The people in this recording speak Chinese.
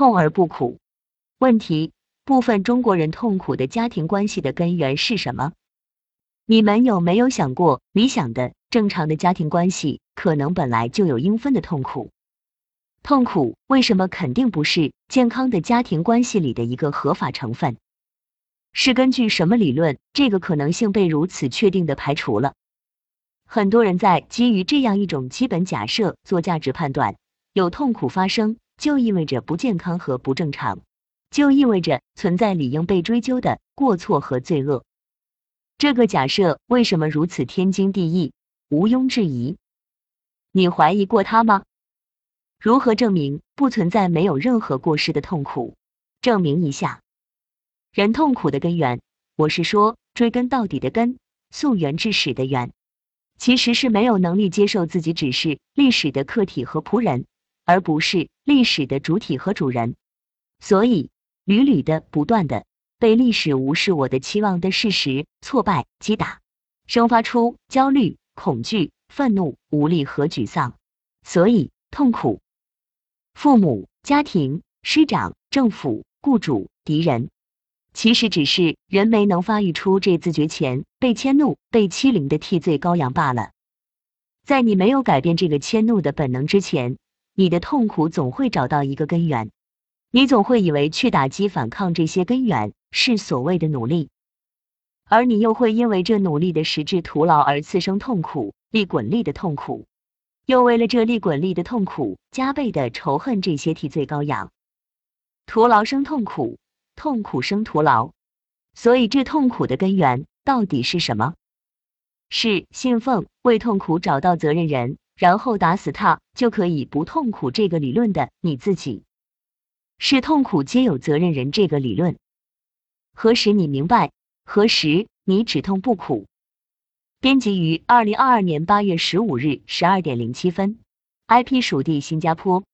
痛而不苦。问题：部分中国人痛苦的家庭关系的根源是什么？你们有没有想过，理想的、正常的家庭关系可能本来就有应分的痛苦？痛苦为什么肯定不是健康的家庭关系里的一个合法成分？是根据什么理论，这个可能性被如此确定的排除了？很多人在基于这样一种基本假设做价值判断：有痛苦发生，就意味着不健康和不正常，就意味着存在理应被追究的过错和罪恶。这个假设为什么如此天经地义、毋庸置疑？你怀疑过它吗？如何证明不存在没有任何过失的痛苦？证明一下。人痛苦的根源，我是说追根到底的根，溯源至始的源，其实是没有能力接受自己只是历史的客体和仆人，而不是历史的主体和主人。所以屡屡的、不断的被历史无视我的期望的事实挫败击打，生发出焦虑、恐惧、愤怒、无力和沮丧。所以痛苦，父母、家庭、师长、政府、雇主、敌人。其实只是人没能发育出这自觉前被迁怒、被欺凌的替罪羔羊罢了。在你没有改变这个迁怒的本能之前，你的痛苦总会找到一个根源。你总会以为去打击、反抗这些根源是所谓的努力，而你又会因为这努力的实质徒劳而次生痛苦、利滚利的痛苦，又为了这利滚利的痛苦加倍的仇恨这些替罪羔羊。徒劳生痛苦。痛苦生徒劳，所以这痛苦的根源到底是什么？是信奉为痛苦找到责任人，然后打死他就可以不痛苦这个理论的你自己？是痛苦皆有责任人这个理论？何时你明白？何时你只痛不苦？编辑于二零二二年八月十五日十二点零七分，IP 属地新加坡。